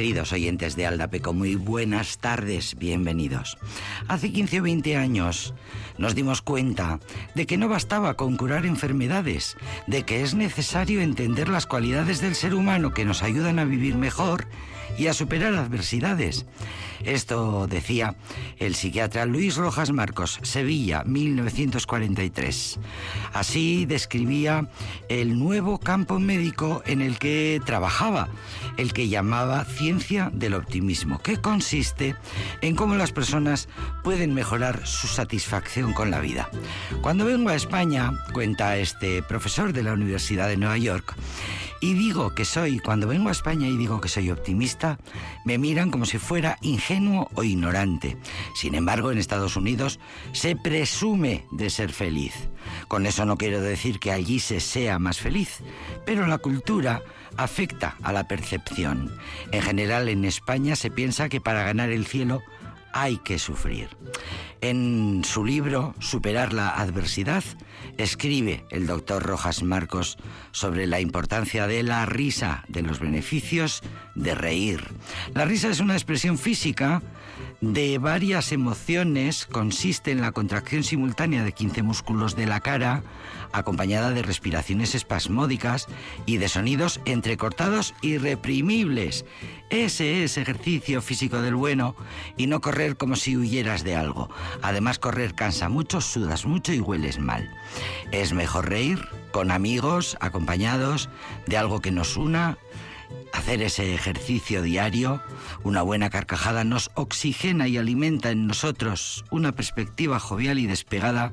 Queridos oyentes de Aldapeco, muy buenas tardes, bienvenidos. Hace 15 o 20 años nos dimos cuenta de que no bastaba con curar enfermedades, de que es necesario entender las cualidades del ser humano que nos ayudan a vivir mejor y a superar adversidades. Esto decía el psiquiatra Luis Rojas Marcos, Sevilla, 1943. Así describía el nuevo campo médico en el que trabajaba, el que llamaba ciencia del optimismo, que consiste en cómo las personas pueden mejorar su satisfacción con la vida. Cuando vengo a España, cuenta este profesor de la Universidad de Nueva York, y digo que soy, cuando vengo a España y digo que soy optimista, me miran como si fuera ingenuo o ignorante. Sin embargo, en Estados Unidos se presume de ser feliz. Con eso no quiero decir que allí se sea más feliz, pero la cultura afecta a la percepción. En general, en España se piensa que para ganar el cielo hay que sufrir. En su libro Superar la adversidad, escribe el doctor Rojas Marcos sobre la importancia de la risa, de los beneficios de reír. La risa es una expresión física de varias emociones, consiste en la contracción simultánea de 15 músculos de la cara, acompañada de respiraciones espasmódicas y de sonidos entrecortados y reprimibles. Ese es ejercicio físico del bueno y no correr como si huyeras de algo. Además, correr cansa mucho, sudas mucho y hueles mal. Es mejor reír con amigos, acompañados de algo que nos una. Hacer ese ejercicio diario, una buena carcajada nos oxigena y alimenta en nosotros una perspectiva jovial y despegada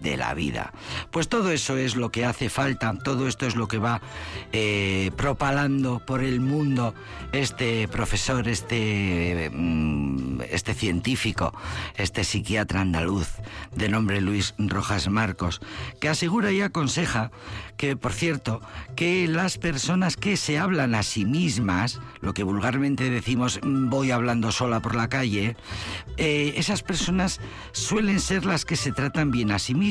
de la vida. Pues todo eso es lo que hace falta, todo esto es lo que va eh, propalando por el mundo este profesor, este, mm, este científico, este psiquiatra andaluz de nombre Luis Rojas Marcos, que asegura y aconseja que, por cierto, que las personas que se hablan a sí mismas, lo que vulgarmente decimos mm, voy hablando sola por la calle, eh, esas personas suelen ser las que se tratan bien a sí mismas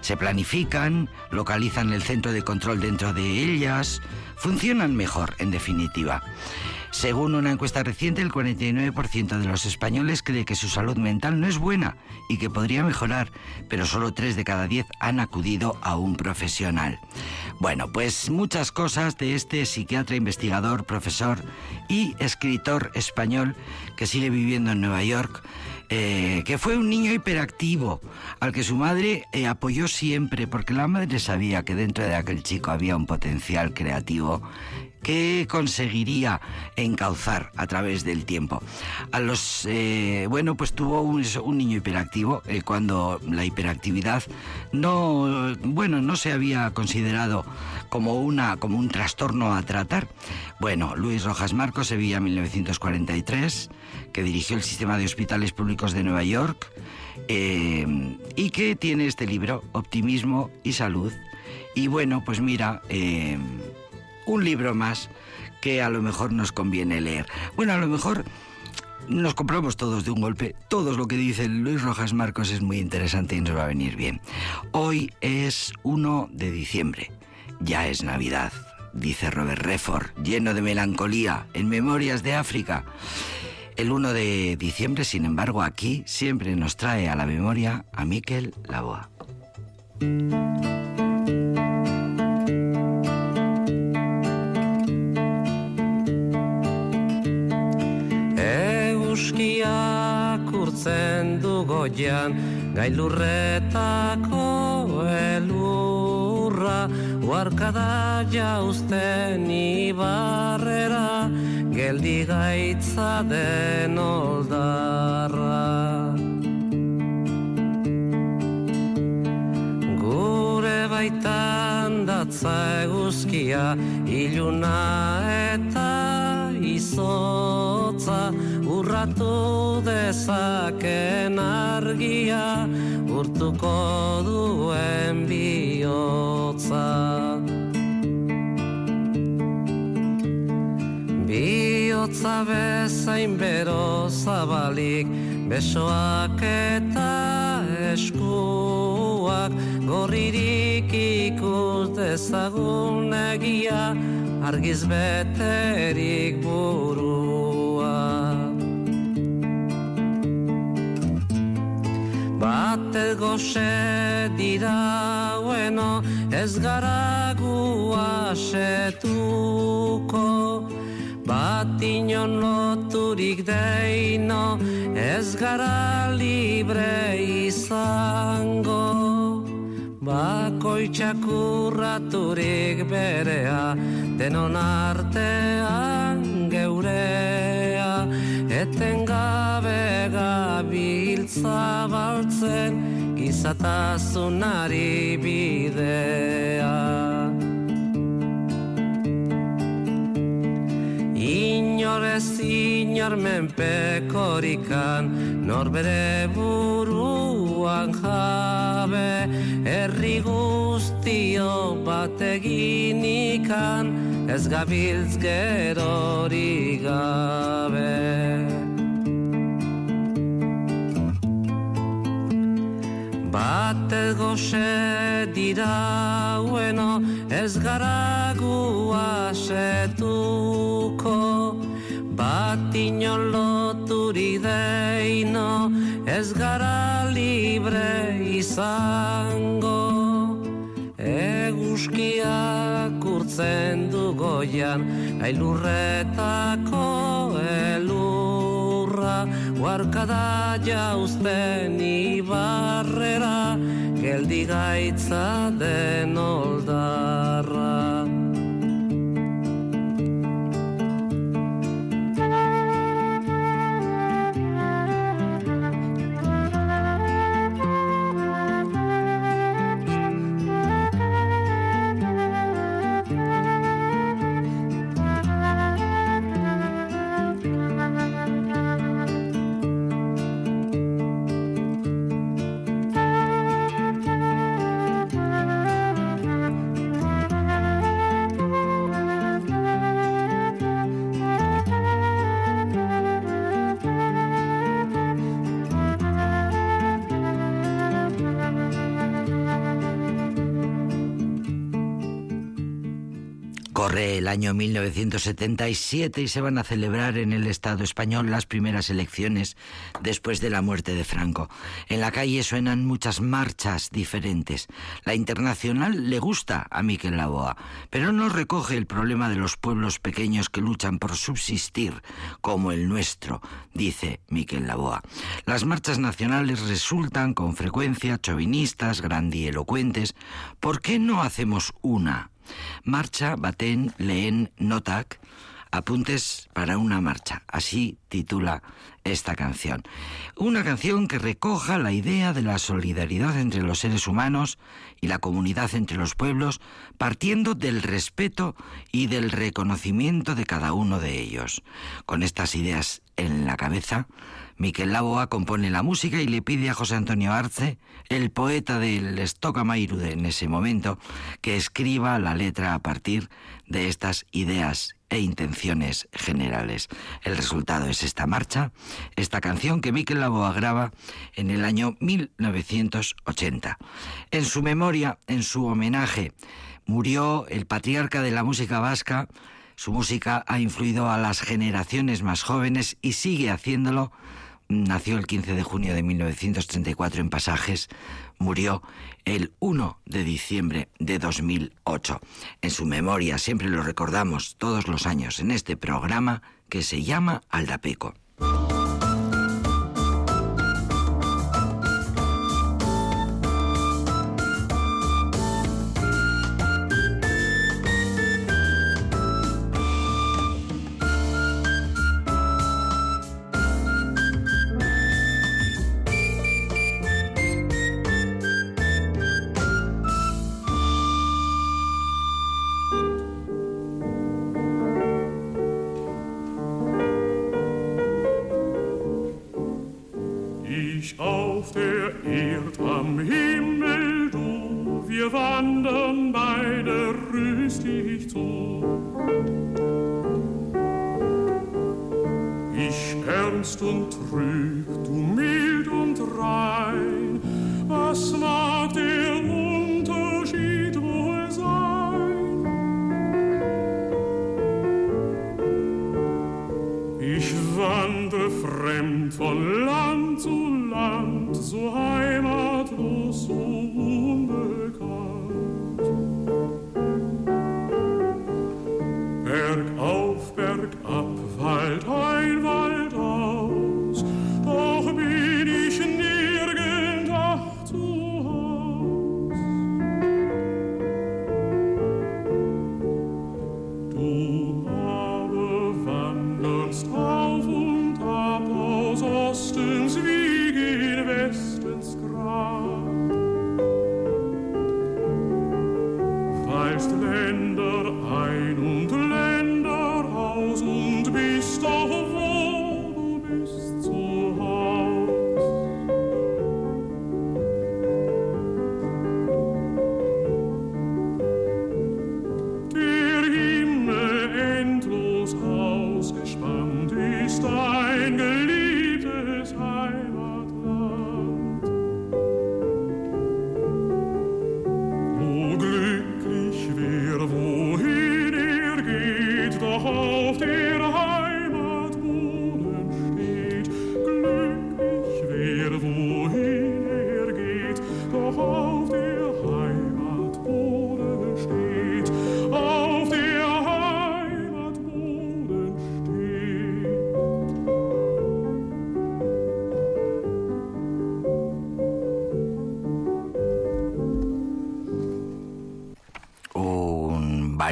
se planifican, localizan el centro de control dentro de ellas, funcionan mejor, en definitiva. Según una encuesta reciente, el 49% de los españoles cree que su salud mental no es buena y que podría mejorar, pero solo 3 de cada 10 han acudido a un profesional. Bueno, pues muchas cosas de este psiquiatra, investigador, profesor y escritor español que sigue viviendo en Nueva York eh, que fue un niño hiperactivo, al que su madre eh, apoyó siempre, porque la madre sabía que dentro de aquel chico había un potencial creativo que conseguiría encauzar a través del tiempo. A los eh, bueno, pues tuvo un, niño hiperactivo cuando la hiperactividad no bueno no se había considerado como una como un trastorno a tratar. Bueno, Luis Rojas Marcos, Sevilla 1943 que dirigió el sistema de hospitales públicos de Nueva York eh, y que tiene este libro, Optimismo y Salud. Y bueno, pues mira, eh, un libro más que a lo mejor nos conviene leer. Bueno, a lo mejor nos compramos todos de un golpe. Todo lo que dice Luis Rojas Marcos es muy interesante y nos va a venir bien. Hoy es 1 de diciembre. Ya es Navidad, dice Robert Redford, lleno de melancolía, en Memorias de África. El 1 de diciembre, sin embargo, aquí siempre nos trae a la memoria a Miquel Laboa. Euskiak urtzen du goian, gailurretako elurra, uarkada jauzten ibarrera, geldi gaitza den oldarra. Gure baitan datza eguzkia, iluna eta izotza, urratu dezaken argia, urtuko duen bihotza. bihotza bezain bero zabalik besoak eta eskuak gorririk ikus dezagun egia argiz beterik burua. Bate goxe dira bueno ez gara guasetuko bat inon loturik deino ez gara libre izango bakoitzak urraturik berea denon artean geurea. Eten gabe gabiltza baltzen gizatasunari bidea inor menpekorikan nor bere buruan jabe herri guztio bat eginikan ez gabiltz gerori gabe. Bat goxe dira ueno ez gara guasetuko bat inon loturi deino ez gara libre izango eguzkiak urtzen du goian ailurretako elurra. Huarkada jauzten ibarrera geldi gaitza den oldarra Corre el año 1977 y se van a celebrar en el Estado español las primeras elecciones después de la muerte de Franco. En la calle suenan muchas marchas diferentes. La internacional le gusta a Miquel Laboa, pero no recoge el problema de los pueblos pequeños que luchan por subsistir, como el nuestro, dice Miquel Laboa. Las marchas nacionales resultan con frecuencia chauvinistas, grandielocuentes. ¿Por qué no hacemos una? Marcha baten lehen notak, apuntes para una marcha. Así titula esta canción. Una canción que recoja la idea de la solidaridad entre los seres humanos y la comunidad entre los pueblos, partiendo del respeto y del reconocimiento de cada uno de ellos. Con estas ideas en la cabeza, Miquel Laboa compone la música y le pide a José Antonio Arce, el poeta del Mairu en ese momento, que escriba la letra a partir de estas ideas e intenciones generales. El resultado es esta marcha, esta canción que Miquel Laboa graba en el año 1980. En su memoria, en su homenaje, murió el patriarca de la música vasca, su música ha influido a las generaciones más jóvenes y sigue haciéndolo nació el 15 de junio de 1934 en Pasajes, murió el 1 de diciembre de 2008. En su memoria siempre lo recordamos todos los años en este programa que se llama Aldapeco.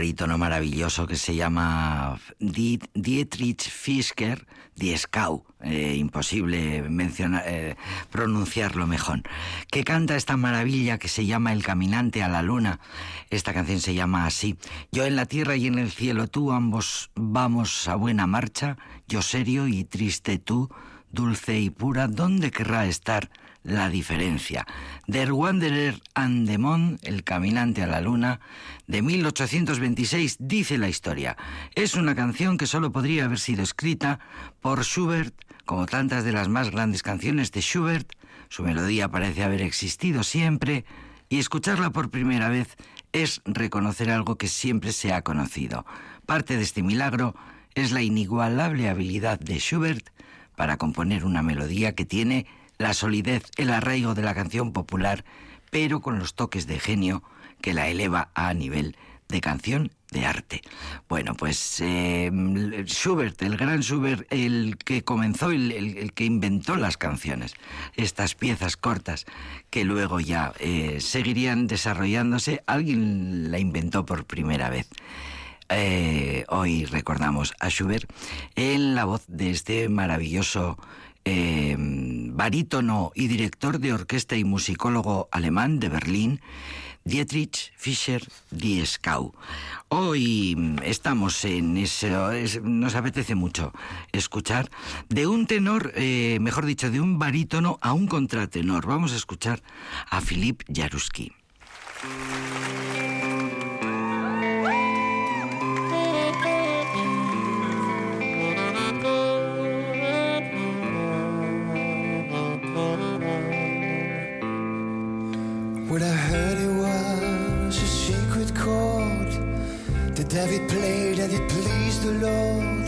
Barítono maravilloso que se llama Dietrich Fisker, Dieskau, eh, imposible mencionar, eh, pronunciarlo mejor, que canta esta maravilla que se llama El caminante a la luna. Esta canción se llama así. Yo en la tierra y en el cielo, tú ambos vamos a buena marcha, yo serio y triste tú, dulce y pura, ¿dónde querrá estar? La diferencia. Der Wanderer and the Moon, El caminante a la luna, de 1826, dice la historia. Es una canción que solo podría haber sido escrita por Schubert, como tantas de las más grandes canciones de Schubert. Su melodía parece haber existido siempre, y escucharla por primera vez es reconocer algo que siempre se ha conocido. Parte de este milagro es la inigualable habilidad de Schubert para componer una melodía que tiene la solidez, el arraigo de la canción popular, pero con los toques de genio que la eleva a nivel de canción de arte. Bueno, pues eh, Schubert, el gran Schubert, el que comenzó, el, que inventó las canciones, estas piezas cortas que luego ya eh, seguirían desarrollándose, alguien la inventó por primera vez. Eh, hoy recordamos a Schubert en la voz de este maravilloso eh, barítono y director de orquesta y musicólogo alemán de Berlín, Dietrich Fischer Dieskau. Hoy estamos en eso, nos apetece mucho escuchar de un tenor, eh, mejor dicho, de un barítono a un contratenor. Vamos a escuchar a Philippe Jaruski. Lord.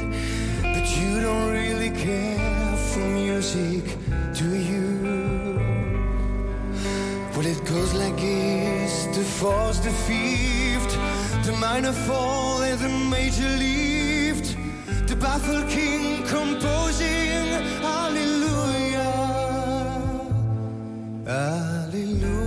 But you don't really care for music, do you? Well, it goes like this the fourth, the fifth, the minor fall and the major lift. The baffled king composing Hallelujah. Hallelujah.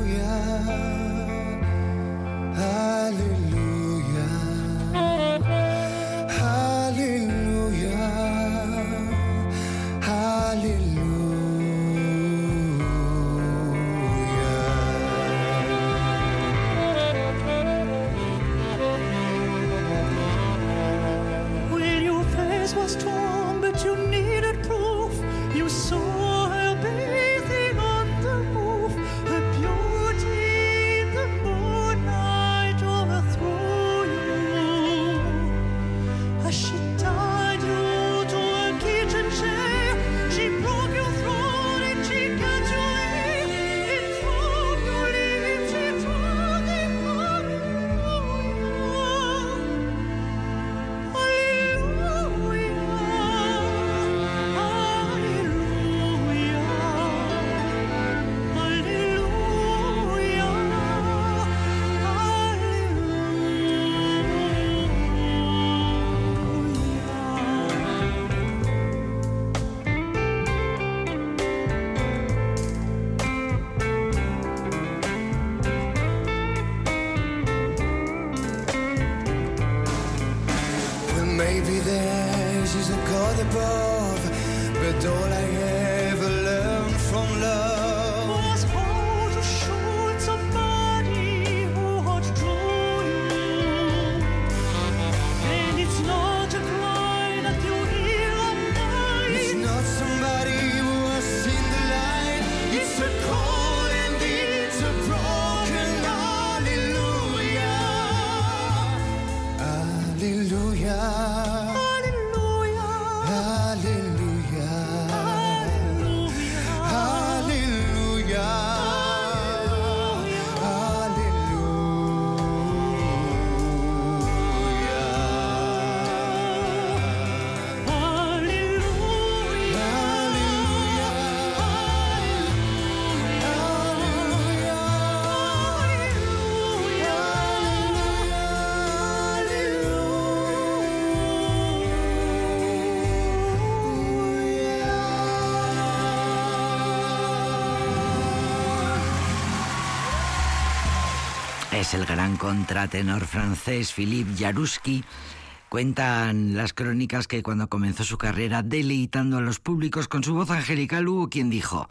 Es el gran contratenor francés Philippe Jaruski. Cuentan las crónicas que cuando comenzó su carrera deleitando a los públicos con su voz angelical hubo quien dijo,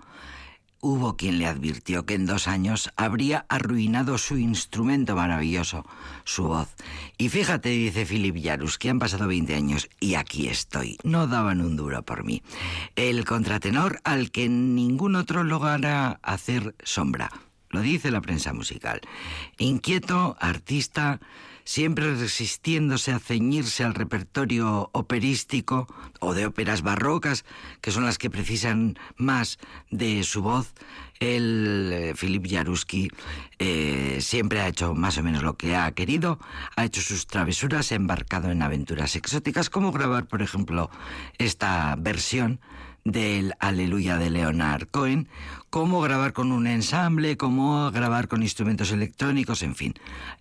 hubo quien le advirtió que en dos años habría arruinado su instrumento maravilloso, su voz. Y fíjate, dice Philippe Jaruski, han pasado 20 años y aquí estoy. No daban un duro por mí. El contratenor al que ningún otro logrará hacer sombra lo dice la prensa musical. Inquieto, artista, siempre resistiéndose a ceñirse al repertorio operístico o de óperas barrocas, que son las que precisan más de su voz, el eh, Philip Jaruski eh, siempre ha hecho más o menos lo que ha querido, ha hecho sus travesuras, ha embarcado en aventuras exóticas, como grabar, por ejemplo, esta versión del Aleluya de Leonard Cohen, cómo grabar con un ensamble, cómo grabar con instrumentos electrónicos, en fin.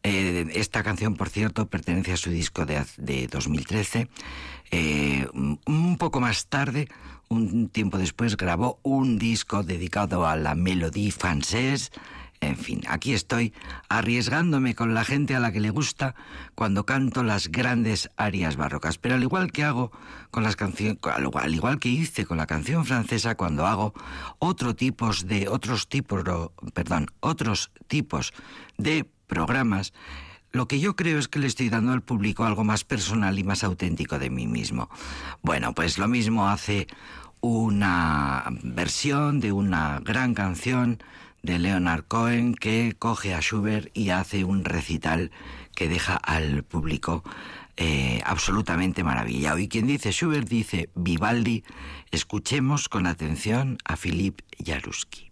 Eh, esta canción, por cierto, pertenece a su disco de, de 2013. Eh, un poco más tarde, un tiempo después, grabó un disco dedicado a la Melodie Française, en fin, aquí estoy arriesgándome con la gente a la que le gusta cuando canto las grandes arias barrocas. Pero al igual que hago con las canciones, al igual que hice con la canción francesa cuando hago otro tipos de otros tipos, perdón, otros tipos de programas, lo que yo creo es que le estoy dando al público algo más personal y más auténtico de mí mismo. Bueno, pues lo mismo hace una versión de una gran canción de Leonard Cohen que coge a Schubert y hace un recital que deja al público eh, absolutamente maravillado. Y quien dice Schubert dice Vivaldi, escuchemos con atención a Philippe Jaruski.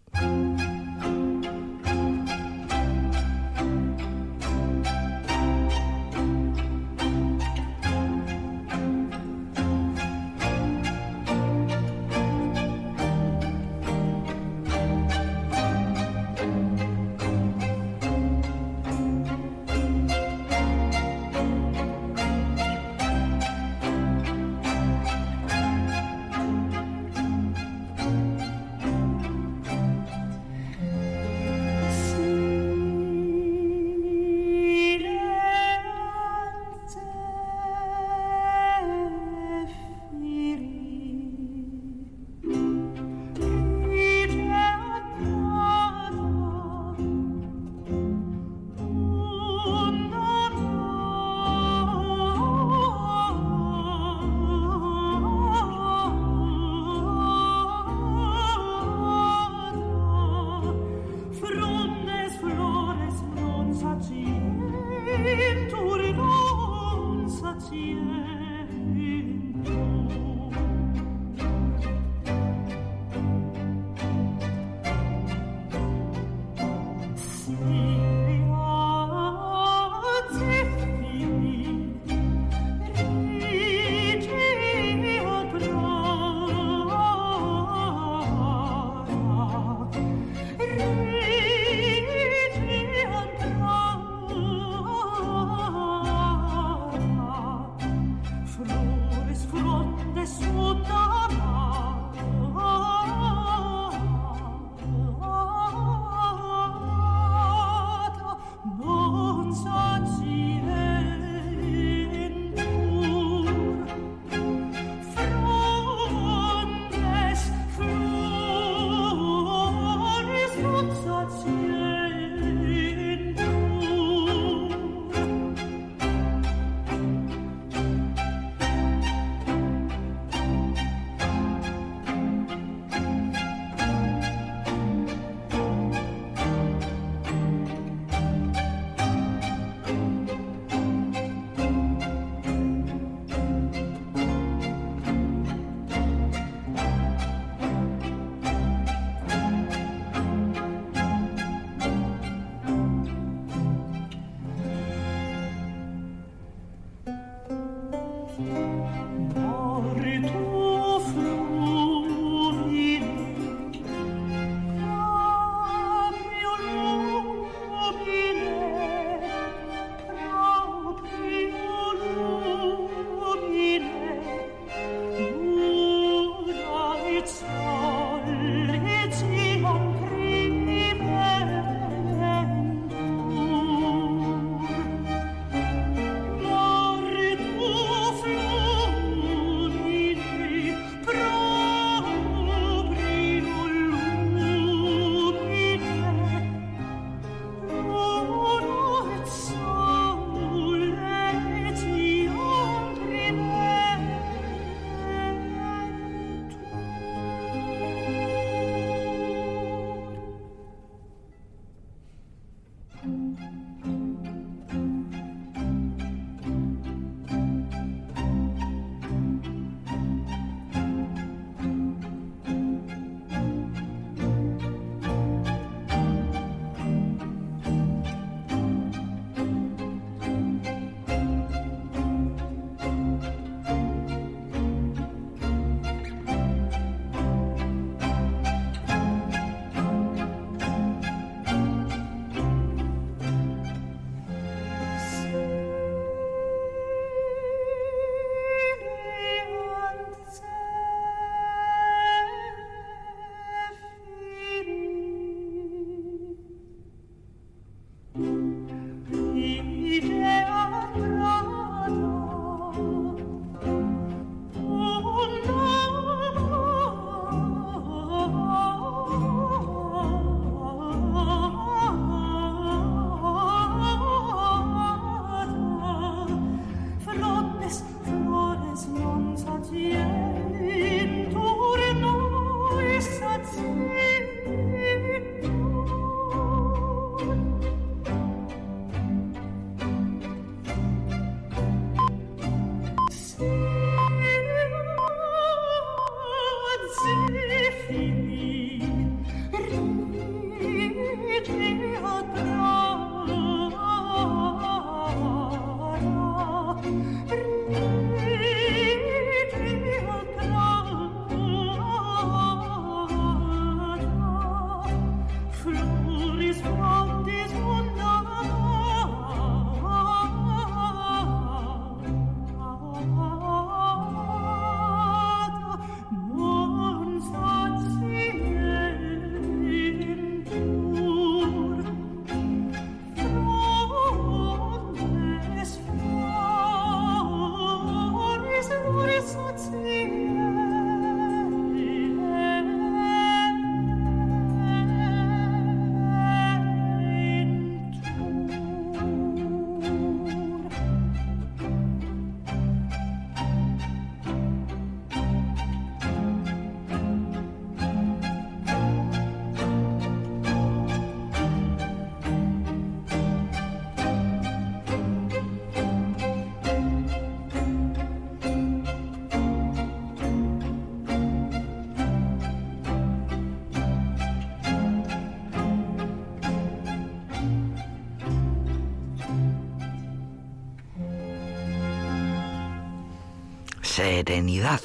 Serenidad.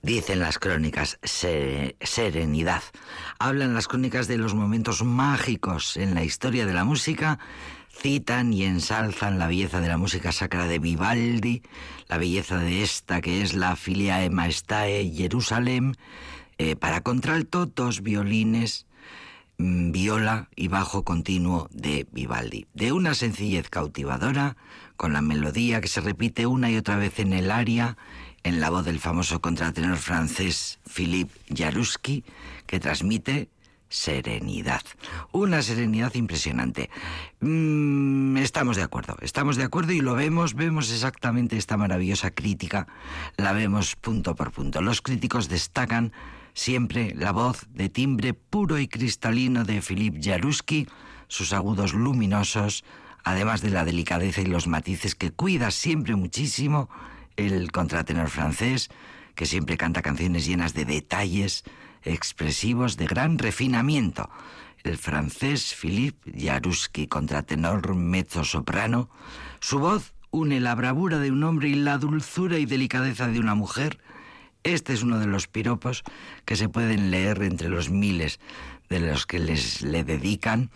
Dicen las crónicas, serenidad. Hablan las crónicas de los momentos mágicos en la historia de la música, citan y ensalzan la belleza de la música sacra de Vivaldi, la belleza de esta que es la Filiae Maestae Jerusalem, eh, para contralto, dos violines, mm, viola y bajo continuo de Vivaldi. De una sencillez cautivadora, con la melodía que se repite una y otra vez en el aria, en la voz del famoso contratenor francés Philippe Jaruski, que transmite serenidad. Una serenidad impresionante. Mm, estamos de acuerdo, estamos de acuerdo y lo vemos, vemos exactamente esta maravillosa crítica, la vemos punto por punto. Los críticos destacan siempre la voz de timbre puro y cristalino de Philippe Jaruski, sus agudos luminosos, además de la delicadeza y los matices que cuida siempre muchísimo el contratenor francés, que siempre canta canciones llenas de detalles expresivos de gran refinamiento. El francés Philippe Jaruski, contratenor mezzo-soprano, su voz une la bravura de un hombre y la dulzura y delicadeza de una mujer. Este es uno de los piropos que se pueden leer entre los miles de los que les le dedican.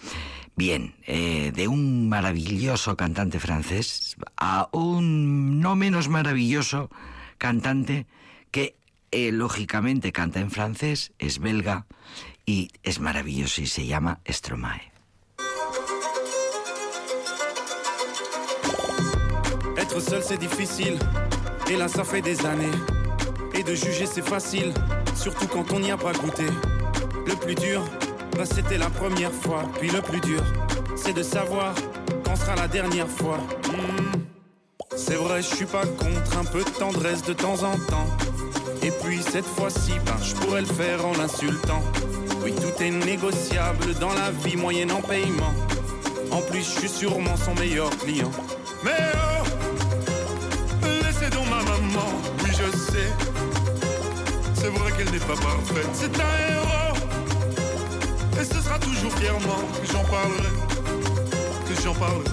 Bien, eh, de un maravilloso cantante francés a un no menos maravilloso cantante que eh, lógicamente canta en francés, es belga y es maravilloso y se llama Stromae. Être seul c'est difficile, et là ça fait des années. Et de juger c'est facile, surtout quand on n'y a pas goûté. Le plus dur, Bah, c'était la première fois. Puis le plus dur, c'est de savoir quand sera la dernière fois. Hmm. C'est vrai, je suis pas contre un peu de tendresse de temps en temps. Et puis cette fois-ci, ben, je pourrais le faire en l'insultant. Oui, tout est négociable dans la vie moyenne en paiement. En plus, je suis sûrement son meilleur client. Mais oh, laissez donc ma maman, oui je sais. C'est vrai qu'elle n'est pas parfaite, c'est un héros. Et ce sera toujours fièrement que j'en parlerai, que j'en parlerai.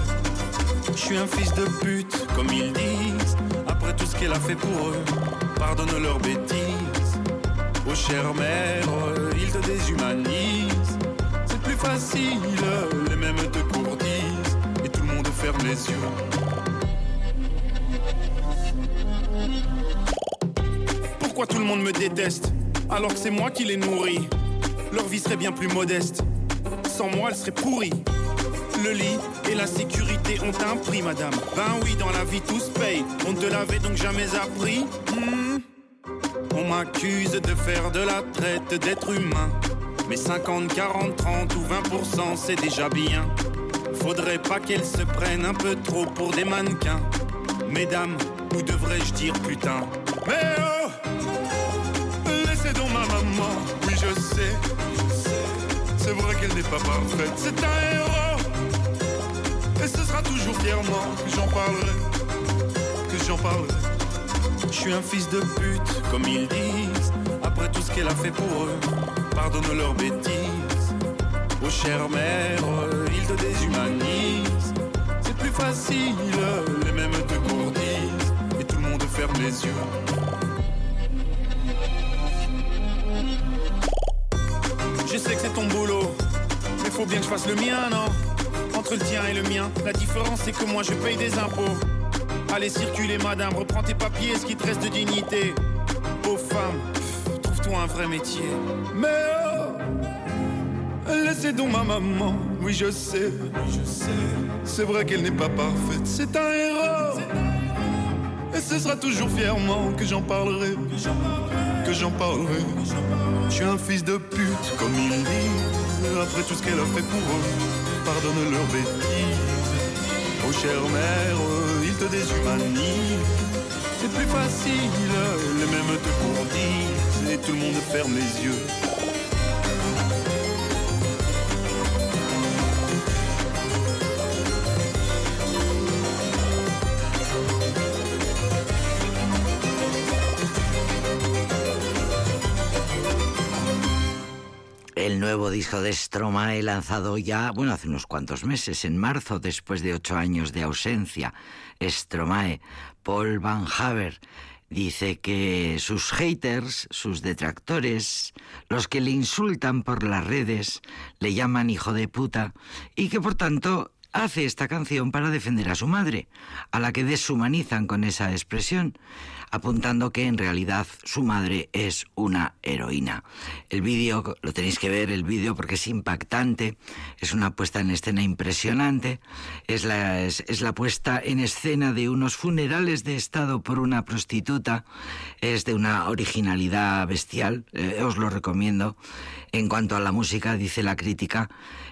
Je suis un fils de pute, comme ils disent, après tout ce qu'elle a fait pour eux. Pardonne leurs bêtises. Oh chère mère, ils te déshumanisent. C'est plus facile, les mêmes te courtisent. Et tout le monde ferme les yeux. Pourquoi tout le monde me déteste alors que c'est moi qui les nourris leur vie serait bien plus modeste. Sans moi, elle serait pourrie. Le lit et la sécurité ont un prix, madame. Ben oui, dans la vie, tout se paye. On ne te l'avait donc jamais appris. Hmm. On m'accuse de faire de la traite d'être humain. Mais 50, 40, 30 ou 20%, c'est déjà bien. Faudrait pas qu'elle se prenne un peu trop pour des mannequins. Mesdames, ou devrais-je dire putain? Mais oh Laissez donc ma maman, sais c'est vrai qu'elle n'est pas parfaite, c'est un héros. Et ce sera toujours fièrement que j'en parlerai, que j'en parlerai. Je suis un fils de pute, comme ils disent, après tout ce qu'elle a fait pour eux. Pardonne leurs bêtises. Oh chère mère, ils te déshumanisent. C'est plus facile, les mêmes te courtisent. Et tout le monde ferme les yeux. Je sais que c'est ton boulot, mais faut bien que je fasse le mien, non? Entre le tien et le mien, la différence c'est que moi je paye des impôts. Allez circuler madame, reprends tes papiers, ce qui te reste de dignité. Pauvre femme, trouve-toi un vrai métier. Mais oh, laissez donc ma maman, oui je sais, je sais. C'est vrai qu'elle n'est pas parfaite, c'est un héros. Et ce sera toujours fièrement que j'en parlerai, que j'en parlerai. Je suis un fils de pute, comme ils disent, après tout ce qu'elle a fait pour eux. Pardonne leurs bêtises. Oh chère mère, ils te déshumanisent. C'est plus facile, les mêmes te courtisent, et tout le monde ferme les yeux. Nuevo disco de Stromae lanzado ya, bueno, hace unos cuantos meses, en marzo, después de ocho años de ausencia. Stromae, Paul Van Haver, Dice que sus haters, sus detractores, los que le insultan por las redes, le llaman hijo de puta y que por tanto hace esta canción para defender a su madre, a la que deshumanizan con esa expresión, apuntando que en realidad su madre es una heroína. El vídeo, lo tenéis que ver, el vídeo, porque es impactante, es una puesta en escena impresionante, es la, es, la puesta en escena de unos funerales de Estado por una prostituta, es de una originalidad bestial, eh, os lo recomiendo. En cuanto a la música, dice la crítica,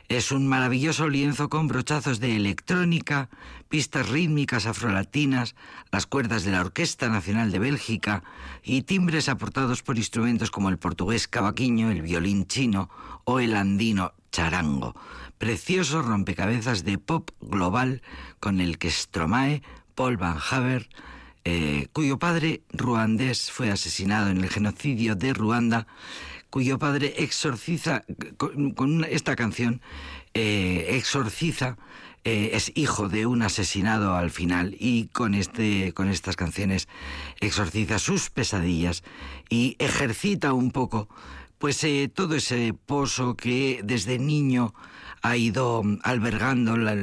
es un maravilloso lienzo con brochazos de electrónica, pistas rítmicas afrolatinas, las cuerdas de la Orquesta Nacional de Bélgica y timbres aportados por instrumentos como el portugués cavaquinho, el violín chino o el andino charango. Precioso rompecabezas de pop global con el que Stromae, Paul Van Haver, eh, cuyo padre ruandés fue asesinado en el genocidio de Ruanda, cuyo padre exorciza, con, esta canción, eh, exorciza, eh, es hijo de un asesinado al final y con, este, con estas canciones exorciza sus pesadillas y ejercita un poco pues eh, todo ese pozo que desde niño ha ido albergando la,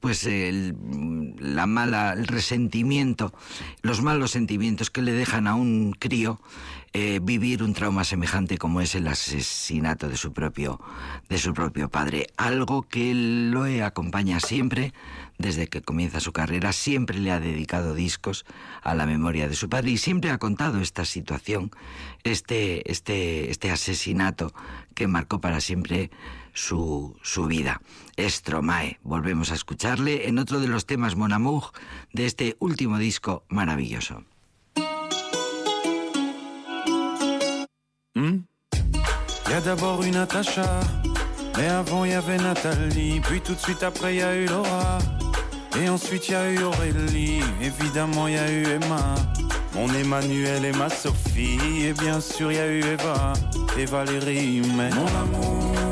pues la mala el resentimiento los malos sentimientos que le dejan a un crío eh, vivir un trauma semejante como es el asesinato de su propio, de su propio padre. Algo que lo acompaña siempre, desde que comienza su carrera, siempre le ha dedicado discos a la memoria de su padre y siempre ha contado esta situación, este, este, este asesinato que marcó para siempre su, su vida. Stromae, volvemos a escucharle en otro de los temas Mon Amour de este último disco maravilloso. Hmm? y a d'abord une Natacha, mais avant il y avait Nathalie, puis tout de suite après il y a eu Laura, et ensuite il y a eu Aurélie, évidemment il y a eu Emma, mon Emmanuel et ma Sophie, et bien sûr il y a eu Eva. Et Valérie, mais mon amour, mon amour,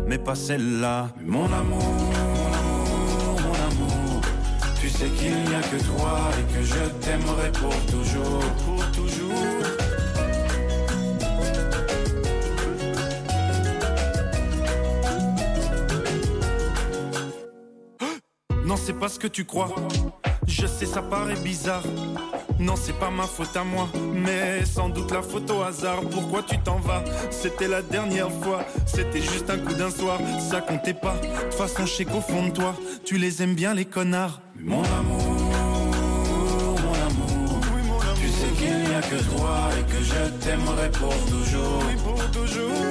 mais pas celle-là. Mon amour, mon amour, tu sais qu'il n'y a que toi et que je t'aimerai pour toujours, pour toujours. Non, c'est pas ce que tu crois. Je sais, ça paraît bizarre. Non, c'est pas ma faute à moi, mais sans doute la faute au hasard. Pourquoi tu t'en vas? C'était la dernière fois, c'était juste un coup d'un soir, ça comptait pas. De toute façon, je sais qu'au fond de toi, tu les aimes bien, les connards. Mon amour, mon amour, tu sais qu'il n'y a que toi et que je t'aimerai pour toujours. Oui, pour toujours.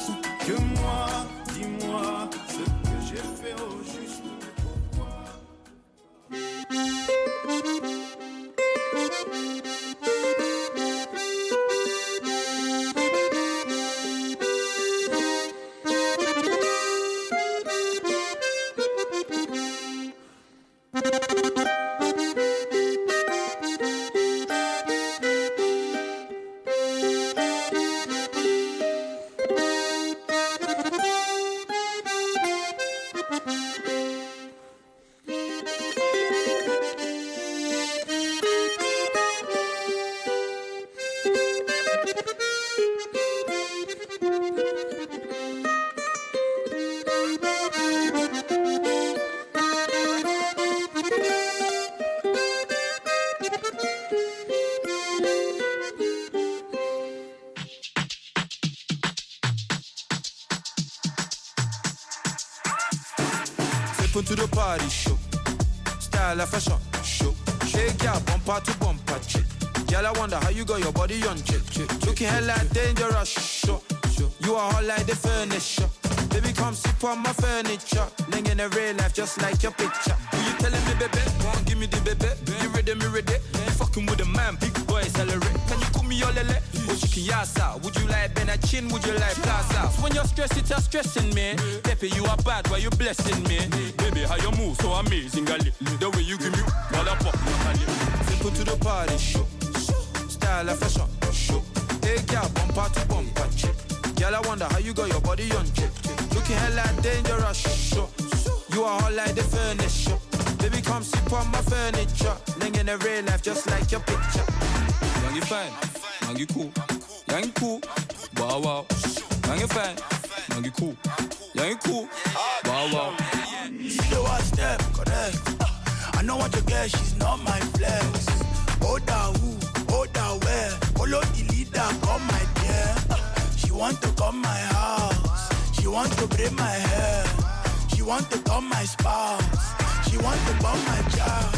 The party, show. Style of fashion, show. Shake your bumper to bumper, chick. Girl, I wonder how you got your body on, chick. chick. Looking hella dangerous, show. You are hot like the furniture. Baby, come sit on my furniture. Ling in a real life, just like your picture. Who you telling me, baby? Won't give me the baby. You ready, me ready? You fucking with a man, big boy, celebrate. Can you call me your lele? Or she can like Ben a chin? Would you like plaza? When you're stressed, it's a stressing me. Pepe, you are bad, why you blessing me? Baby, how you move so amazing, gali. The way you give me, mother pop, Simple to the party, show. Style of fashion, show. Hey, girl, bumper to bumper, chick. Girl, I wonder how you got your body on, chick. Looking hella dangerous, show. You are hot like the furniture. Baby, come sit on my furniture. Ling in a real life, just like your picture. Young, you fine. Young, you cool. Young, you cool. Wow, wow. You cool. Young, cool. Wow, wow. See the one step, correct. I know what you get, she's not my flex. Hold down who, hold down where. Follow the leader, come my dear. She want to come my house. She want to braid my hair. She want to come my spouse. She want to bomb my child.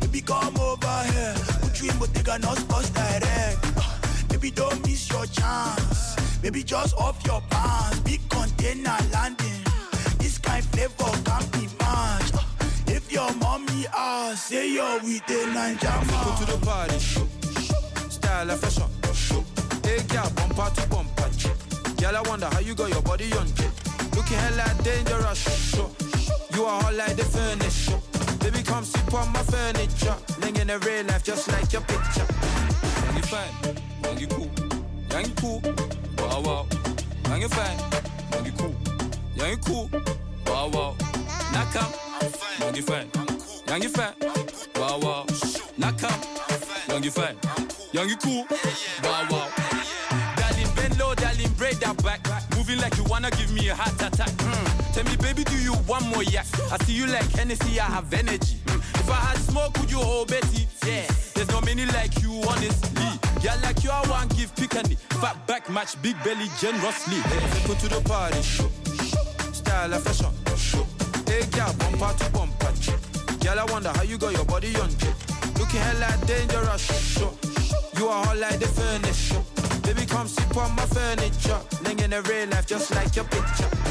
Baby, come over here. Put you in Bottega, not sports direct. Baby, don't miss your chance. Baby, just off your pants. Big container landing. This kind flavor can't be matched. If your mommy asks, say you're with the Ninja Go to the party, show. Style of fashion, show. Hey, girl, bumper to bumper, chick. Girl, I wonder how you got your body on, chick. Looking hella dangerous, show. You are hot like the furniture. Baby, come sit on my furniture. Ling in a real life, just like your picture. Young, you fine. Young, you cool. Young, you cool wow wow. Yang är fan, jag är cool. Young you cool, wow wow. Nakam, young you fan. young you fan, wow wow. Nakam, young you fan. young you cool, wow wow. Darling, bend low, darling, break that back. Moving like you wanna give me a heart attack. Mm. Tell me, baby, do you want more yak? I see you like Hennessy, I have energy. Mm. If I had smoke, would you hold Betty? Yeah. There's no many like you, honestly. Yeah, like you, I want give picani. Fat back match, big belly generously. Hey, go to the party, show. Style of fashion, show. Hey, girl, bumper to bumper, chick. Girl, I wonder how you got your body on, chick. Looking hella dangerous, show. You are hot like the furniture. Baby, come sit on my furniture. Ling in real life, just like your picture.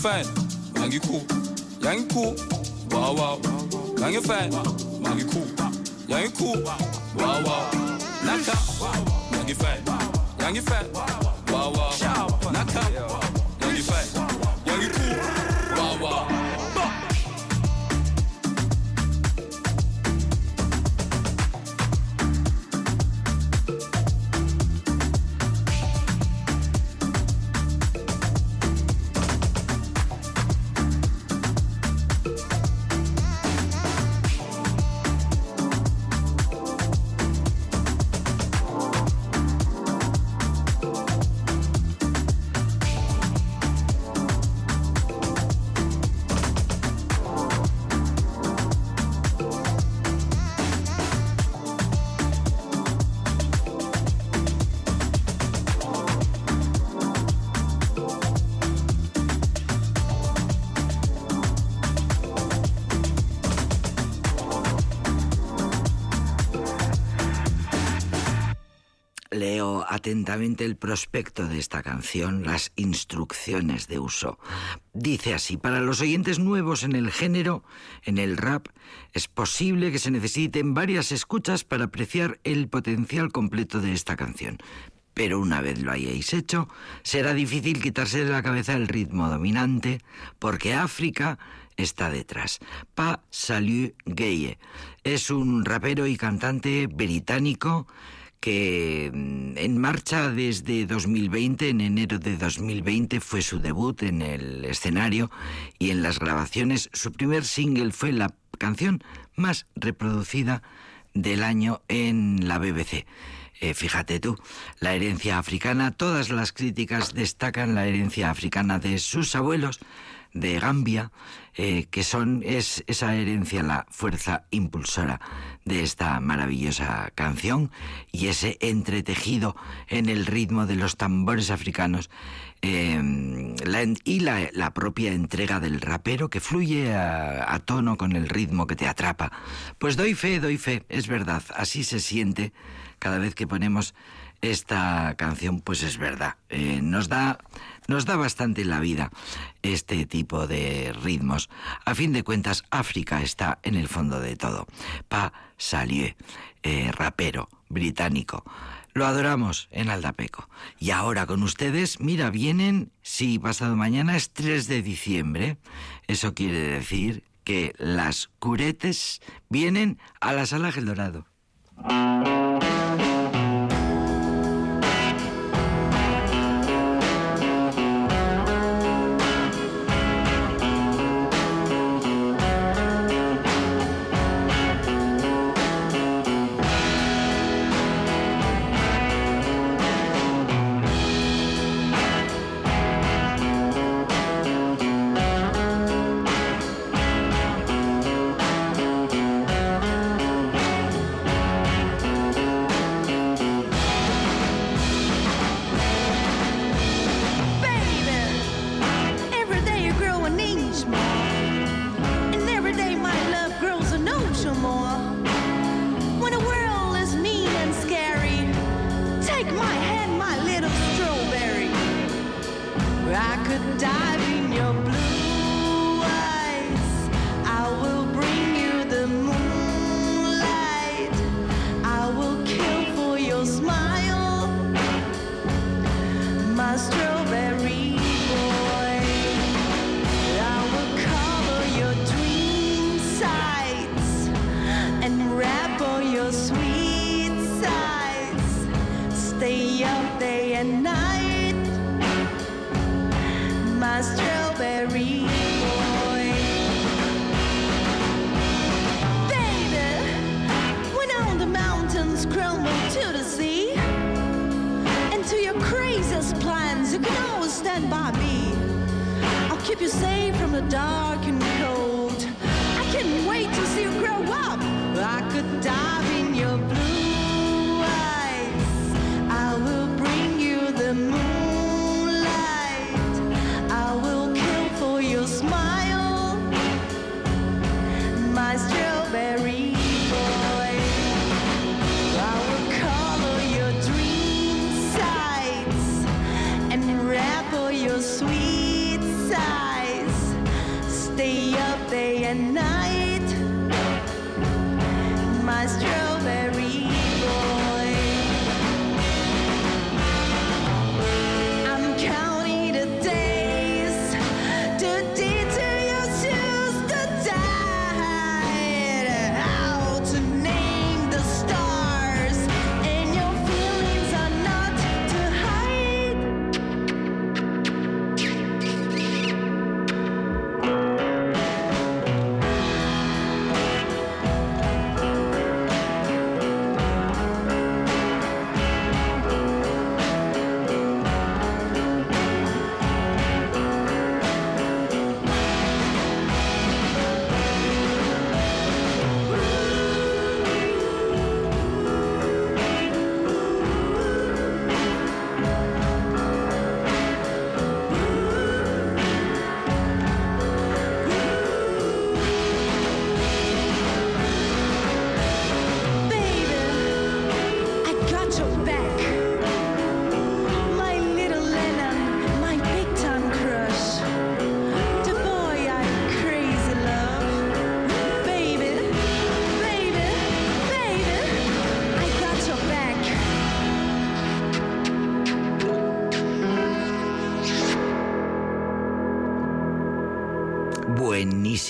Fine. Young, you cool. Young, you cool. Wow, wow. Young, you fine. Young, you cool. Young, you cool. Wow, wow. Knock out. Young, you fine. Young, you fine. Atentamente el prospecto de esta canción, las instrucciones de uso. Dice así, para los oyentes nuevos en el género, en el rap, es posible que se necesiten varias escuchas para apreciar el potencial completo de esta canción. Pero una vez lo hayáis hecho, será difícil quitarse de la cabeza el ritmo dominante, porque África está detrás. Pa Salut Gaye es un rapero y cantante británico que mm, en marcha desde 2020, en enero de 2020 fue su debut en el escenario y en las grabaciones su primer single fue la canción más reproducida del año en la BBC. Eh, fíjate tú, la herencia africana, todas las críticas destacan la herencia africana de sus abuelos, de Gambia, eh, que son es esa herencia la fuerza impulsora de esta maravillosa canción y ese entretejido en el ritmo de los tambores africanos em, y la, propia entrega del rapero que fluye a, tono con el ritmo que te atrapa. Pues doy fe, doy fe, es verdad, así se siente cada vez que ponemos esta canción, pues es verdad, eh, nos da nos da bastante la vida este tipo de ritmos. A fin de cuentas, África está en el fondo de todo. Pa Salieu, eh, rapero británico. Lo adoramos en Aldapeco. Y ahora con ustedes, mira, vienen, sí, pasado mañana es 3 de diciembre. Eso quiere decir que las curetes vienen a la sala Gel Dorado. To the sea. And to your craziest plans, you can always stand by me. I'll keep you safe from the dark and cold. I can't wait to see you grow up. I could dive in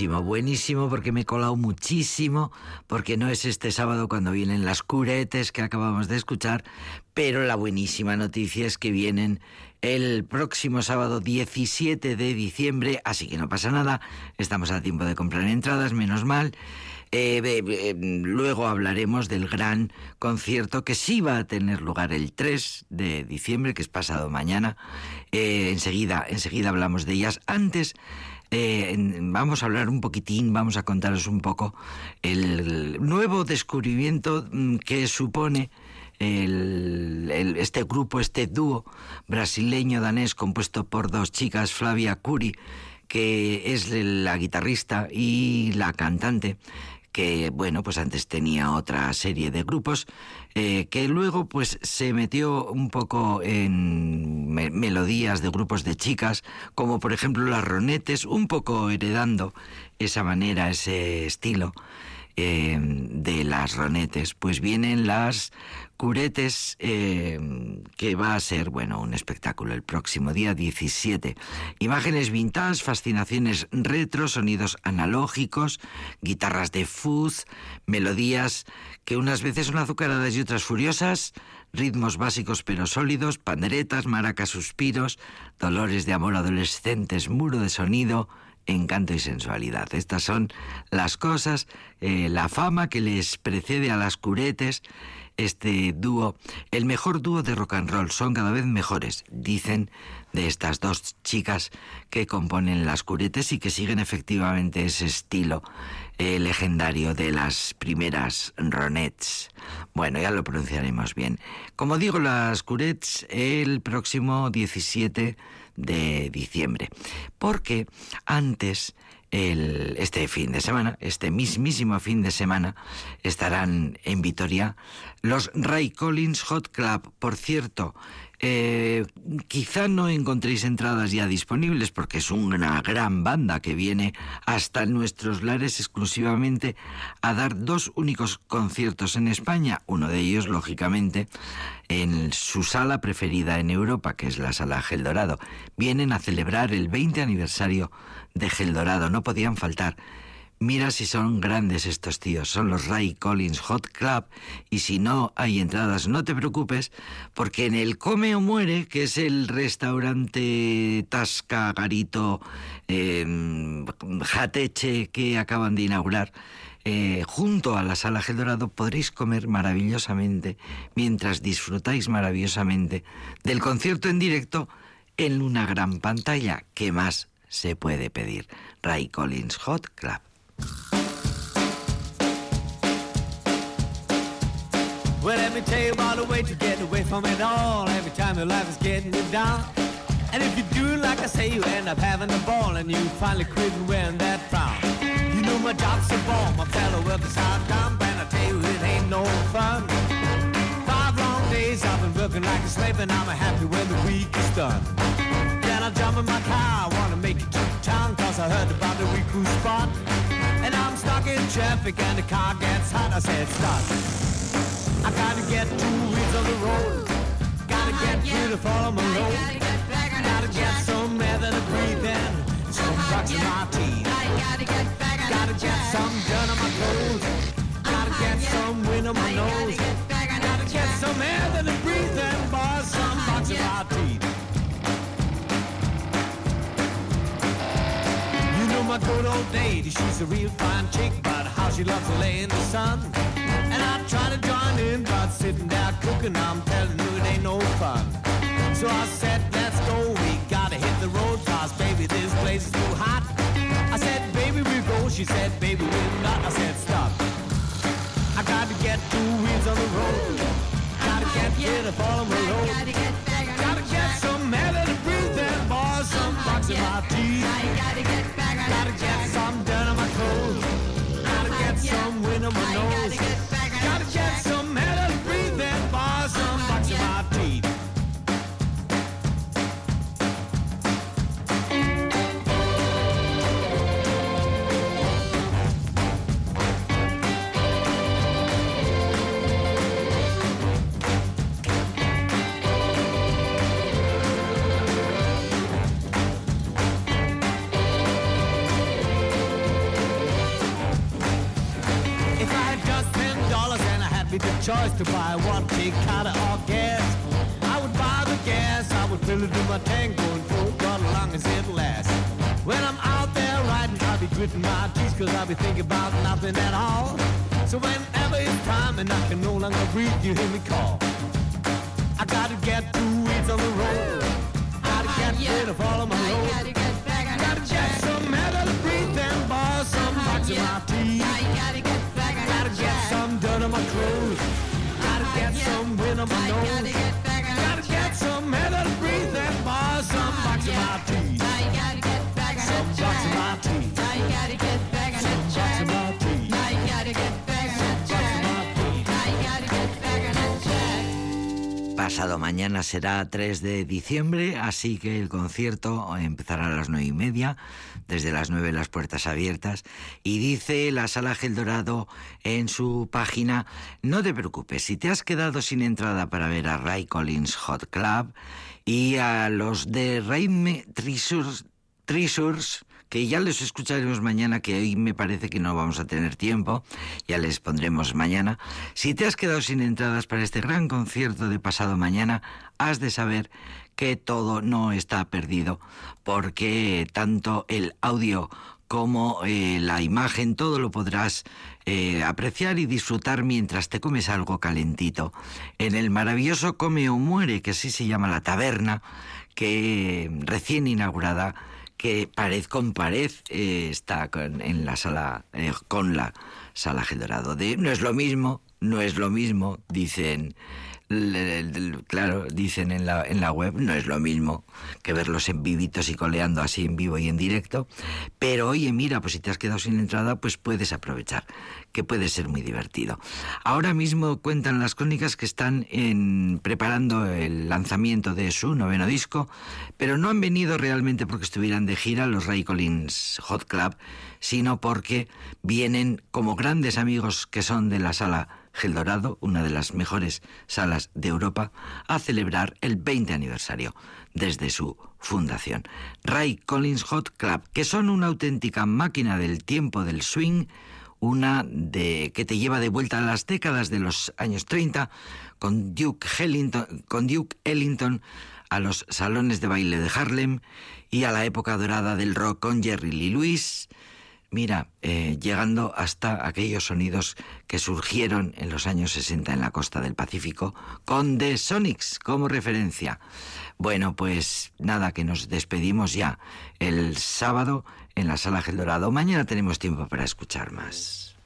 Buenísimo, buenísimo porque me he colado muchísimo, porque no es este sábado cuando vienen las curetes que acabamos de escuchar, pero la buenísima noticia es que vienen el próximo sábado 17 de diciembre, así que no pasa nada, estamos a tiempo de comprar entradas, menos mal. Eh, eh, luego hablaremos del gran concierto que sí va a tener lugar el 3 de diciembre, que es pasado mañana. enseguida, enseguida hablamos de ellas. Antes vamos a hablar un poquitín, vamos a contaros un poco el nuevo descubrimiento mm, que supone este grupo, este dúo brasileño-danés compuesto por dos chicas, Flavia Curi, que es la guitarrista y la cantante, que bueno, pues antes tenía otra serie de grupos, eh, que luego pues se metió un poco en melodías de grupos de chicas, como por ejemplo las Ronetes, un poco heredando esa manera, ese estilo. Eh, de las ronetes, pues vienen las curetes, eh, que va a ser, bueno, un espectáculo el próximo día 17. Imágenes vintage, fascinaciones retro, sonidos analógicos, guitarras de fuzz, melodías que unas veces son azucaradas y otras furiosas, ritmos básicos pero sólidos, panderetas, maracas, suspiros, dolores de amor adolescentes, muro de sonido, encanto y sensualidad. Estas son las cosas, eh, la fama que les precede a las curetes, este dúo, el mejor dúo de rock and roll, son cada vez mejores, dicen de estas dos chicas que componen las curetes y que siguen efectivamente ese estilo eh, legendario de las primeras Ronettes. Bueno, ya lo pronunciaremos bien. Como digo, las curetes el próximo 17 de diciembre. Porque antes, el, este fin de semana, este mismísimo fin de semana, estarán en Vitoria los Ray Collins Hot Club. Por cierto, eh, quizá no encontréis entradas ya disponibles porque es una gran banda que viene hasta nuestros lares exclusivamente a dar dos únicos conciertos en España, uno de ellos lógicamente en su sala preferida en Europa, que es la sala Gel Dorado. Vienen a celebrar el 20 aniversario de Gel Dorado, no podían faltar. Mira si son grandes estos tíos, son los Ray Collins Hot Club y si no hay entradas no te preocupes porque en el Come o Muere, que es el restaurante Tasca Garito em, Jateche que acaban de inaugurar, eh, junto a la sala Gel Dorado podréis comer maravillosamente mientras disfrutáis maravillosamente del concierto en directo en una gran pantalla. ¿Qué más se puede pedir? Ray Collins Hot Club. Well, let me tell you about the way to get away from it all. Every time your life is getting you down. And if you do like I say, you end up having a ball and you finally quit wearing that frown. You know my job's a ball, my fellow workers hard down, and I tell you it ain't no fun. Five long days I've been working like a slave and I'm happy when the week is done. Then I jump in my car, I wanna make it to town cause I heard about the week spot. And I'm stuck in traffic and the car gets hot. I said, stop. I gotta get two wheels on the road. Gotta get rid of all of my load. Gotta get some air that I breathe in. Some bucks in my teeth. Gotta get some dirt on my clothes. Gotta get some wind on my nose. Gotta get some air that I breathe in. Boy, some bucks in my teeth. You know my good old lady, she's a real fine chick, but how she loves to lay in the sun. And I try to join in, but sitting there cooking, I'm telling you it ain't no fun. So I said, let's go, we gotta hit the road, cause baby, this place is too hot. I said, baby, we go, she said, baby, we're not. I said, stop. I gotta get two wheels on the road. Gotta get rid of all of my load. Gotta get some air to breathe in, boys, some box in my teeth. Gotta get some dirt on my clothes. Gotta get some wind on my nose. To buy one big Carter or gas. I would buy the gas, I would fill it in my tank, going full throttle long as it lasts. When I'm out there riding, I'll be gritting my teeth cause I'll be thinking about nothing at all. So whenever it's time and I can no longer breathe, you hear me call. I gotta get two weeks on the road. I Gotta ah, get rid of all of my load. Gotta get back on Gotta get some metal to breathe and borrow some ah, of my teeth. Gotta get back on Gotta get some Pasado mañana será 3 de diciembre, así que el concierto empezará a las nueve y media, desde las 9 las puertas abiertas, y dice la Sala Gel Dorado en su página, no te preocupes, si te has quedado sin entrada para ver a Ray Collins Hot Club y a los de Raime Treasures, Treasures que ya les escucharemos mañana, que hoy me parece que no vamos a tener tiempo, ya les pondremos mañana. Si te has quedado sin entradas para este gran concierto de pasado mañana, has de saber que todo no está perdido, porque tanto el audio como eh, la imagen, todo lo podrás eh, apreciar y disfrutar mientras te comes algo calentito. En el maravilloso Come o Muere, que así se llama la taberna, que recién inaugurada que pared con pared eh, está en la sala, con la sala Gel Dorado. De, no es lo mismo, no es lo mismo, dicen claro, dicen en la, en la web, no es lo mismo que verlos en vivitos y coleando así en vivo y en directo, pero oye, mira, pues si te has quedado sin entrada, pues puedes aprovechar, que puede ser muy divertido. Ahora mismo cuentan las crónicas que están en, preparando el lanzamiento de su noveno disco, pero no han venido realmente porque estuvieran de gira los Ray Collins Hot Club, sino porque vienen como grandes amigos que son de la sala Gel Dorado, una de las mejores salas de Europa, a celebrar el 20 aniversario desde su fundación. Ray Collins Hot Club, que son una auténtica máquina del tiempo del swing, una de que te lleva de vuelta a las décadas de los años 30 con Duke Ellington, con Duke Ellington a los salones de baile de Harlem y a la época dorada del rock con Jerry Lee Lewis, Mira, eh, llegando hasta aquellos sonidos que surgieron en los años 60 en la costa del Pacífico, con The Sonics como referencia. Bueno, pues nada, que nos despedimos ya el sábado en la Sala Gel Dorado. Mañana tenemos tiempo para escuchar más.